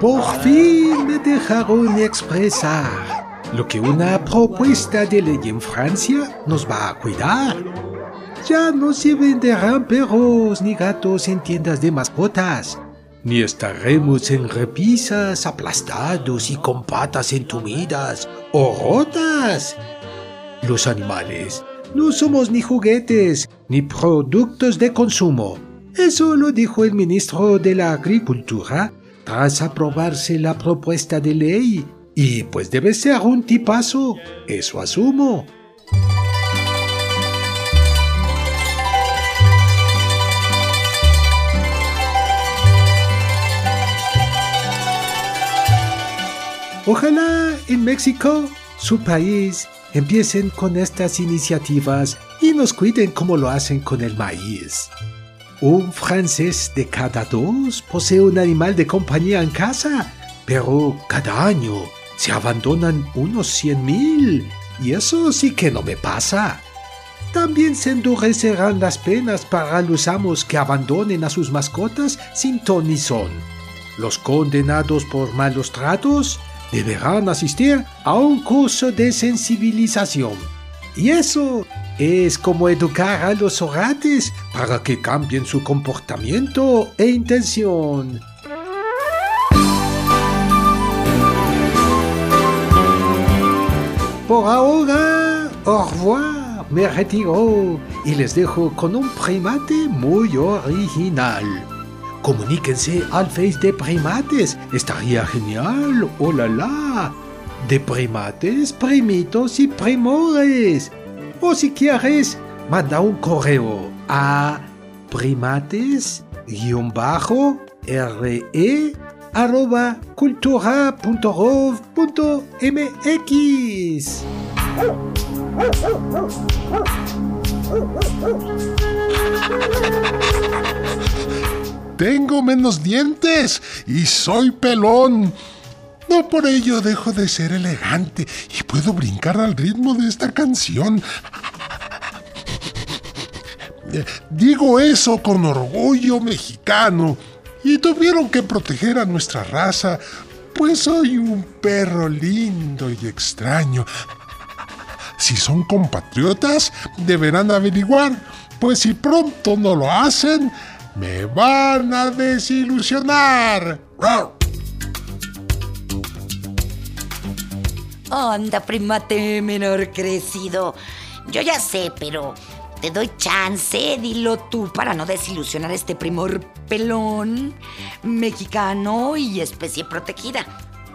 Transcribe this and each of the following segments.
Por fin me dejaron expresar lo que una propuesta de ley en Francia nos va a cuidar. Ya no se venderán perros ni gatos en tiendas de mascotas, ni estaremos en repisas aplastados y con patas entumidas o rotas. Los animales no somos ni juguetes ni productos de consumo. Eso lo dijo el ministro de la Agricultura tras aprobarse la propuesta de ley. Y pues debe ser un tipazo, eso asumo. Ojalá en México, su país, empiecen con estas iniciativas y nos cuiden como lo hacen con el maíz. Un francés de cada dos posee un animal de compañía en casa, pero cada año se abandonan unos 100 mil y eso sí que no me pasa. También se endurecerán las penas para los amos que abandonen a sus mascotas sin ton son. Los condenados por malos tratos deberán asistir a un curso de sensibilización. Y eso es como educar a los orates para que cambien su comportamiento e intención. Por ahora, au revoir, me retiro y les dejo con un primate muy original. Comuníquense al Face de Primates, estaría genial, oh la la. De primates, primitos y primores. O si quieres, manda un correo a primates-re arroba cultura.gov.mx. Tengo menos dientes y soy pelón. No por ello dejo de ser elegante y puedo brincar al ritmo de esta canción. Digo eso con orgullo mexicano y tuvieron que proteger a nuestra raza, pues soy un perro lindo y extraño. Si son compatriotas, deberán averiguar, pues si pronto no lo hacen, me van a desilusionar. Anda, primate menor crecido. Yo ya sé, pero te doy chance, dilo tú, para no desilusionar a este primor pelón, mexicano y especie protegida.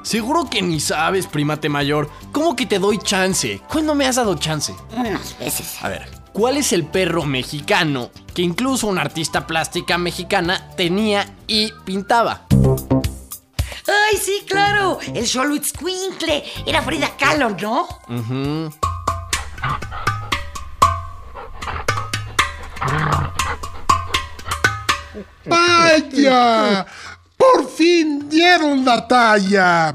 Seguro que ni sabes, primate mayor. ¿Cómo que te doy chance? ¿Cuándo me has dado chance? Unas veces. A ver, ¿cuál es el perro mexicano que incluso una artista plástica mexicana tenía y pintaba? ¡Ay, sí, claro! El Xoloitzcuintle. Era Frida Kahlo, ¿no? Ujú. ¡Vaya! ¡Por fin dieron la talla!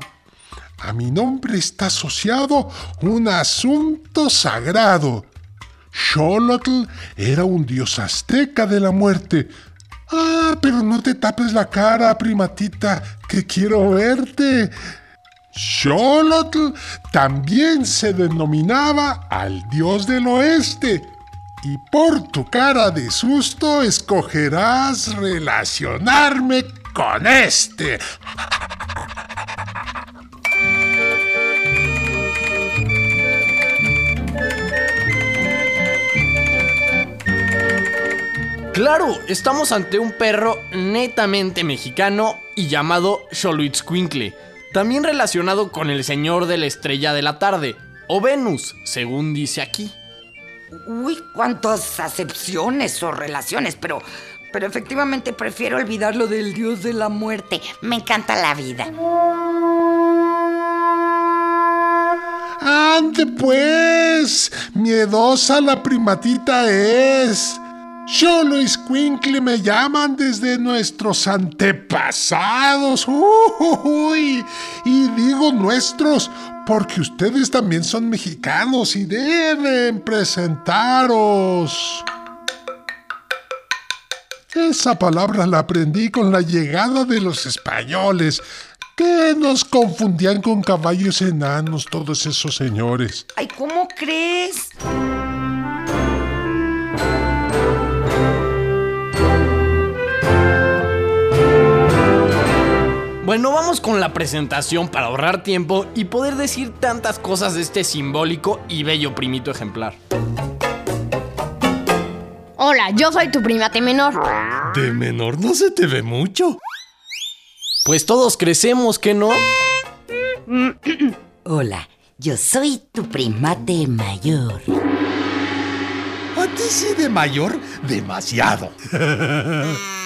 A mi nombre está asociado un asunto sagrado. Xolotl era un dios azteca de la muerte. Ah, pero no te tapes la cara, primatita, que quiero verte. Xolotl también se denominaba al dios del oeste. Y por tu cara de susto escogerás relacionarme con este. Claro, estamos ante un perro netamente mexicano y llamado Xoloitzcuincle, también relacionado con el señor de la estrella de la tarde. o Venus, según dice aquí. Uy, cuántas acepciones o relaciones, pero, pero efectivamente prefiero olvidar lo del dios de la muerte. Me encanta la vida. Ande pues, miedosa la primatita es. Cholo y Squinkle me llaman desde nuestros antepasados. Uy, y digo nuestros porque ustedes también son mexicanos y deben presentaros. Esa palabra la aprendí con la llegada de los españoles, que nos confundían con caballos enanos todos esos señores. Ay, ¿cómo crees? Bueno, vamos con la presentación para ahorrar tiempo y poder decir tantas cosas de este simbólico y bello primito ejemplar. Hola, yo soy tu primate menor. De menor no se te ve mucho. Pues todos crecemos, ¿que no? Hola, yo soy tu primate mayor. A ti sí de mayor, demasiado.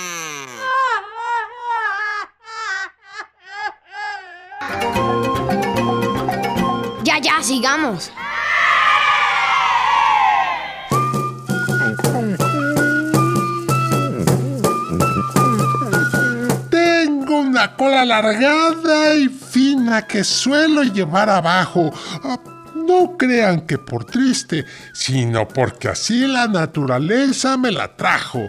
Sigamos. Tengo una cola alargada y fina que suelo llevar abajo. Ah, No crean que por triste, sino porque así la naturaleza me la trajo.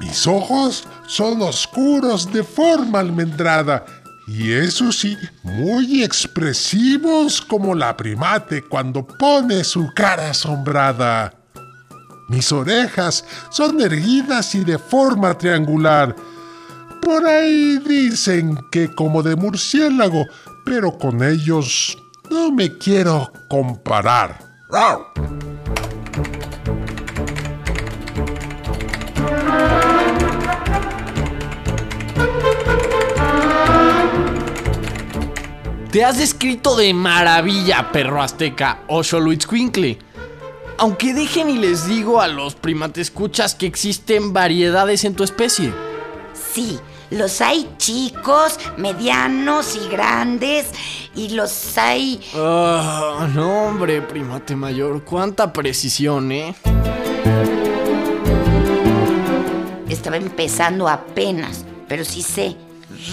Mis ojos son oscuros de forma almendrada y eso sí, muy expresivos como la primate cuando pone su cara asombrada. Mis orejas son erguidas y de forma triangular. Por ahí dicen que como de murciélago, pero con ellos no me quiero comparar. Te has descrito de maravilla, perro azteca o Xoloitzcuincle. Aunque dejen y les digo a los primatescuchas que existen variedades en tu especie. Sí, los hay chicos, medianos y grandes, y los hay... Ah, no, hombre, primate mayor, cuánta precisión, ¿eh? Estaba empezando apenas, pero sí sé.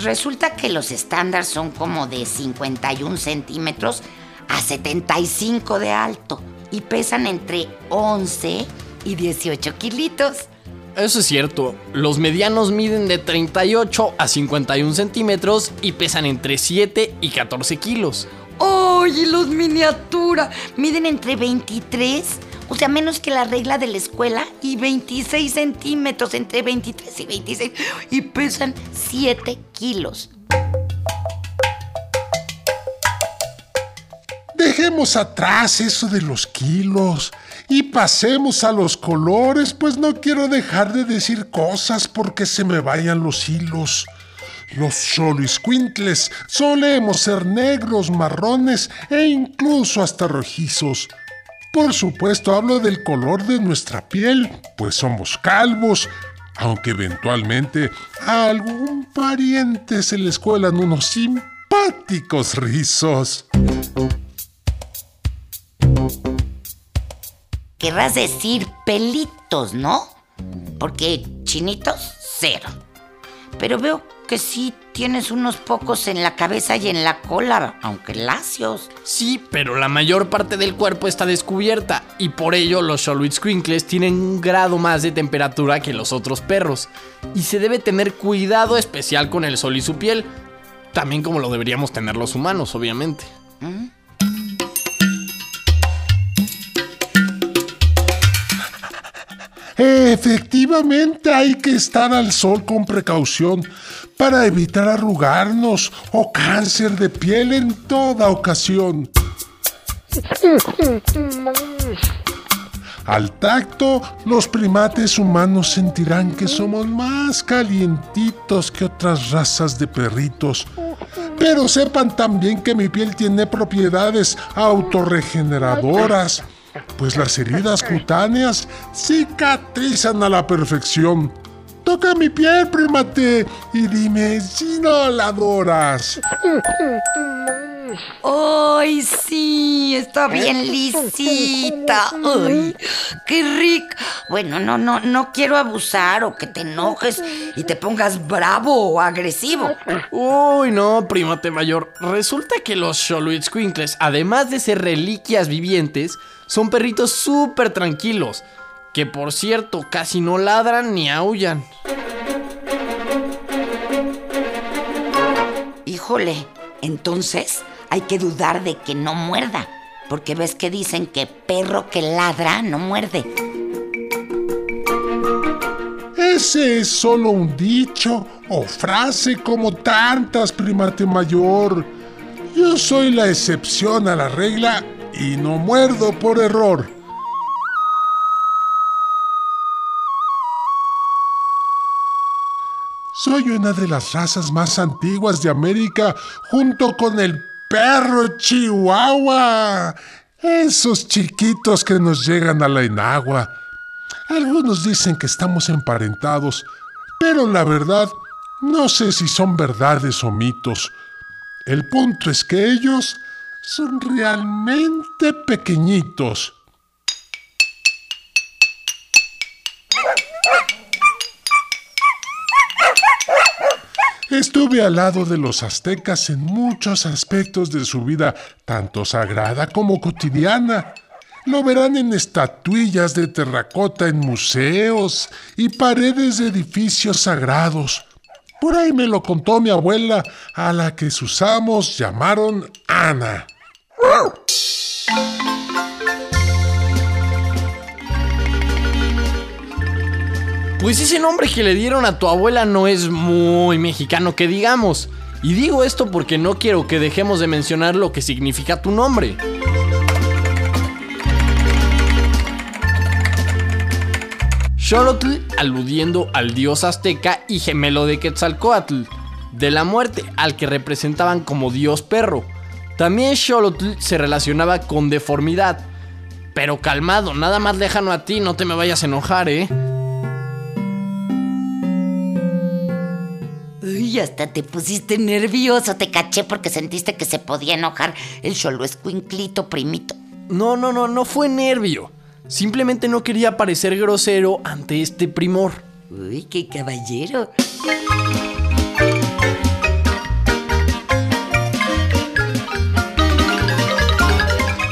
Resulta que los estándares son como de 51 centímetros a 75 de alto y pesan entre 11 y 18 kilitos. Eso es cierto, los medianos miden de 38 a 51 centímetros y pesan entre 7 y 14 kilos. ¡Oye, los miniatura! Miden entre 23, o sea, menos que la regla de la escuela, y 26 centímetros, entre 23 y 26, y pesan 7 kilos. Dejemos atrás eso de los kilos y pasemos a los colores, pues no quiero dejar de decir cosas porque se me vayan los hilos. Los Xoloitzcuintles solemos ser negros, marrones e incluso hasta rojizos. Por supuesto hablo del color de nuestra piel, pues somos calvos, aunque eventualmente a algún pariente se les cuelan unos simpáticos rizos. Querrás decir pelitos, ¿no? Porque chinitos, cero. Pero veo que sí tienes unos pocos en la cabeza y en la cola, aunque lacios. Sí, pero la mayor parte del cuerpo está descubierta y por ello los Xoloitzcuincles tienen un grado más de temperatura que los otros perros. Y se debe tener cuidado especial con el sol y su piel, también como lo deberíamos tener los humanos, obviamente. Efectivamente hay que estar al sol con precaución para evitar arrugarnos o cáncer de piel en toda ocasión. Al tacto, los primates humanos sentirán que somos más calientitos que otras razas de perritos. Pero sepan también que mi piel tiene propiedades autorregeneradoras, pues las heridas cutáneas cicatrizan a la perfección. Toca mi piel, primate, y dime si no la adoras. ¡Ay, sí! Está bien lisita. ¡Ay, qué rico! Bueno, no, no, no quiero abusar o que te enojes y te pongas bravo o agresivo. Uy, no, primate mayor. Resulta que los Xoloitzcuincles, además de ser reliquias vivientes, son perritos súper tranquilos. Que por cierto, casi no ladran ni aullan. Híjole, entonces hay que dudar de que no muerda. Porque ves que dicen que perro que ladra no muerde. Ese es solo un dicho o frase como tantas, primate mayor. Yo soy la excepción a la regla y no muerdo por error. Soy una de las razas más antiguas de América junto con el perro chihuahua. Esos chiquitos que nos llegan a la enagua. Algunos dicen que estamos emparentados, pero la verdad no sé si son verdades o mitos. El punto es que ellos son realmente pequeñitos. Estuve al lado de los aztecas en muchos aspectos de su vida, tanto sagrada como cotidiana. Lo verán en estatuillas de terracota en museos y paredes de edificios sagrados. Por ahí me lo contó mi abuela, a la que sus amos llamaron Ana. Pues ese nombre que le dieron a tu abuela no es muy mexicano que digamos. Y digo esto porque no quiero que dejemos de mencionar lo que significa tu nombre. Xolotl aludiendo al dios azteca y gemelo de Quetzalcoatl, de la muerte al que representaban como dios perro. También Xolotl se relacionaba con deformidad. Pero calmado, nada más lejano a ti, no te me vayas a enojar, ¿eh? Uy, hasta te pusiste nervioso, te caché porque sentiste que se podía enojar el solo escuinclito primito. No, no, no, no fue nervio. Simplemente no quería parecer grosero ante este primor. Uy, qué caballero.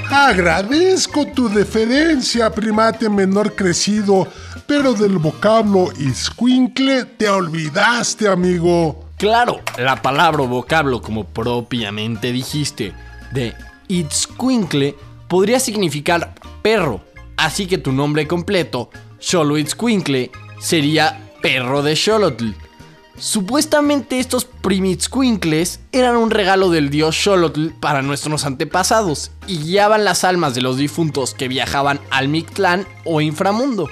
Agradezco tu deferencia, primate menor crecido, pero del vocablo iscuincle te olvidaste, amigo. Claro, la palabra o vocablo, como propiamente dijiste, de Itzcuincle podría significar perro, así que tu nombre completo, Xoloitzcuincle, sería perro de Xolotl. Supuestamente estos primitzcuincles eran un regalo del dios Xolotl para nuestros antepasados y guiaban las almas de los difuntos que viajaban al Mictlán o inframundo.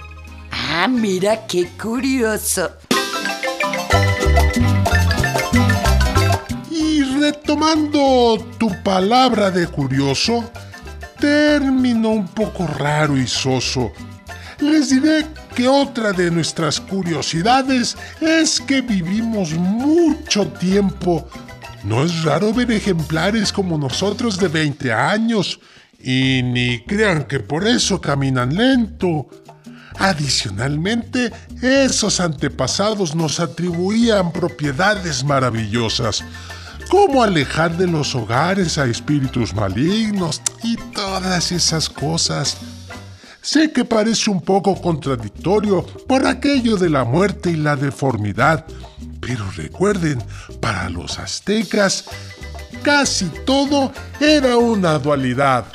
Ah, mira qué curioso. Retomando tu palabra de curioso, término un poco raro y soso. Les diré que otra de nuestras curiosidades es que vivimos mucho tiempo. No es raro ver ejemplares como nosotros de 20 años y ni crean que por eso caminan lento. Adicionalmente, esos antepasados nos atribuían propiedades maravillosas, como alejar de los hogares a espíritus malignos y todas esas cosas. Sé que parece un poco contradictorio por aquello de la muerte y la deformidad, pero recuerden, para los aztecas, casi todo era una dualidad.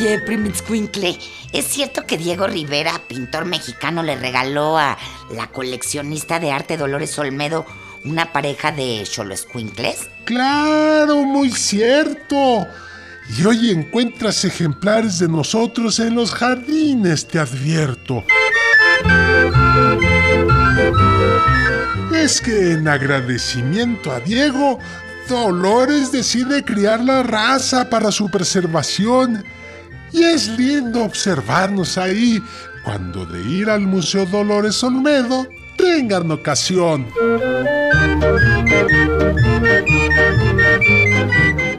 Oye, Primitzcuincle, ¿es cierto que Diego Rivera, pintor mexicano, le regaló a la coleccionista de arte Dolores Olmedo una pareja de Xoloescuincles? Claro, muy cierto. Y hoy encuentras ejemplares de nosotros en los jardines, te advierto. es que en agradecimiento a Diego, Dolores decide criar la raza para su preservación. Y es lindo observarnos ahí cuando de ir al Museo Dolores Olmedo tengan ocasión.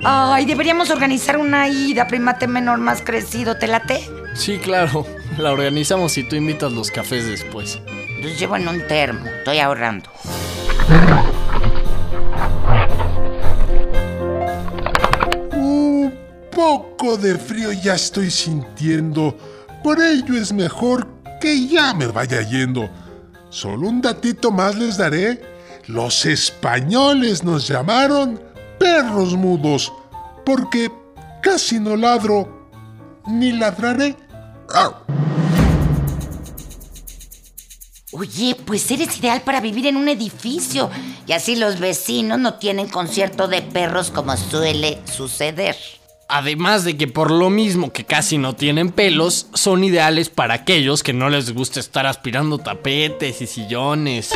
Ay, deberíamos organizar una ida, primate menor más crecido, ¿te late? Sí, claro. La organizamos y tú invitas los cafés después. Los llevo en un termo, estoy ahorrando. Poco de frío ya estoy sintiendo. Por ello es mejor que ya me vaya yendo. Solo un datito más les daré. Los españoles nos llamaron perros mudos, porque casi no ladro ni ladraré. Oye, pues eres ideal para vivir en un edificio y así los vecinos no tienen concierto de perros como suele suceder. Además de que por lo mismo que casi no tienen pelos, son ideales para aquellos que no les gusta estar aspirando tapetes y sillones.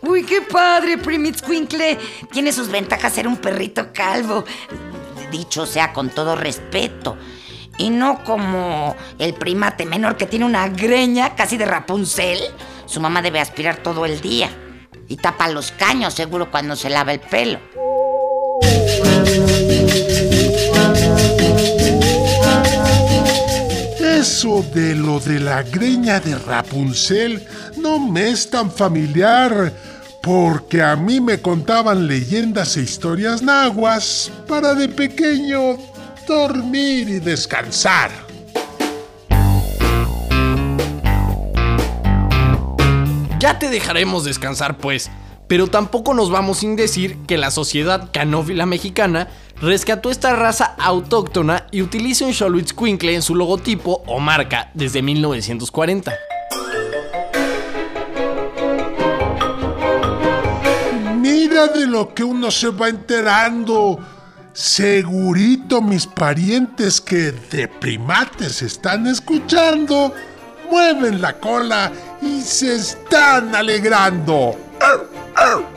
Uy, qué padre, Primitzquinkle. Tiene sus ventajas ser un perrito calvo. Dicho sea con todo respeto. Y no como el primate menor que tiene una greña casi de Rapunzel. Su mamá debe aspirar todo el día. Y tapa los caños seguro cuando se lava el pelo. De la greña de Rapunzel no me es tan familiar, porque a mí me contaban leyendas e historias nahuas para de pequeño dormir y descansar. Ya te dejaremos descansar pues, pero tampoco nos vamos sin decir que la sociedad canófila mexicana rescató esta raza autóctona y utiliza un Xoloitzcuincle en su logotipo o marca desde 1940. Mira de lo que uno se va enterando. Segurito mis parientes que de primates están escuchando, mueven la cola y se están alegrando. ¡Au, au!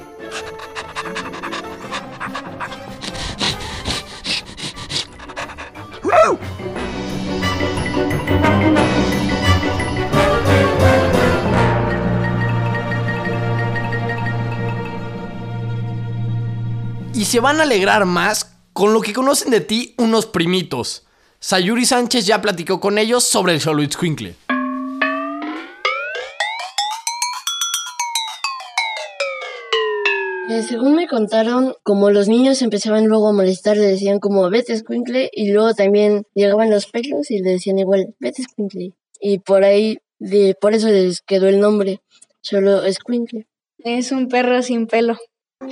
Se van a alegrar más con lo que conocen de ti unos primitos. Sayuri Sánchez ya platicó con ellos sobre el Xoloitzcuincle. Eh, según me contaron, como los niños empezaban luego a molestar, le decían como vete escuincle y luego también llegaban los pelos y le decían igual vete escuincle. Y por ahí, de, por eso les quedó el nombre, solo escuincle. Es un perro sin pelo.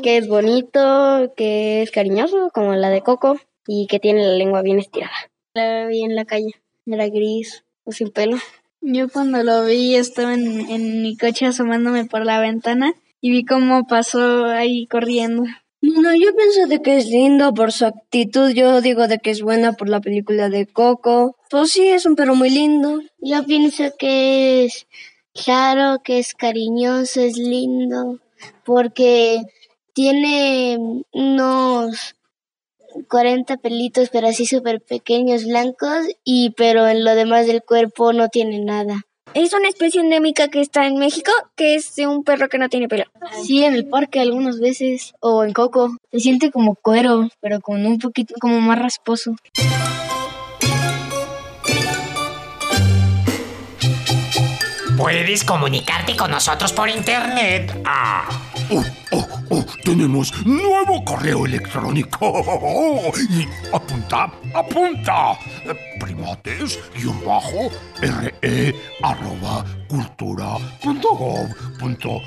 Que es bonito, que es cariñoso, como la de Coco, y que tiene la lengua bien estirada. La vi en la calle, era gris o sin pelo. Yo cuando lo vi estaba en, en mi coche asomándome por la ventana y vi cómo pasó ahí corriendo. Bueno, yo pienso de que es lindo por su actitud. Yo digo de que es buena por la película de Coco. Pues sí, es un perro muy lindo. Yo pienso que es claro, que es cariñoso, es lindo, porque tiene unos 40 pelitos, pero así súper pequeños, blancos, y pero en lo demás del cuerpo no tiene nada. Es una especie endémica que está en México, que es de un perro que no tiene pelo. Sí, en el parque algunas veces, o en Coco. Se siente como cuero, pero con un poquito como más rasposo. Puedes comunicarte con nosotros por internet. Ah. Oh, oh, oh, tenemos nuevo correo electrónico. Y apunta, apunta. Primates, guion bajo, re, arroba, cultura, punto gov, punto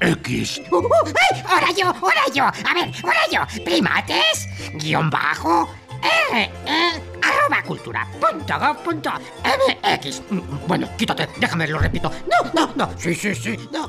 mx. Uh, uh, ¡Ay! ¡Ahora yo! ¡Ahora yo! A ver, ahora yo. Primates, guion bajo, R, E, arroba cultura, punto gov, punto MX. Mm, Bueno, quítate, déjame, lo repito. No, no, no. Sí, sí, sí, no.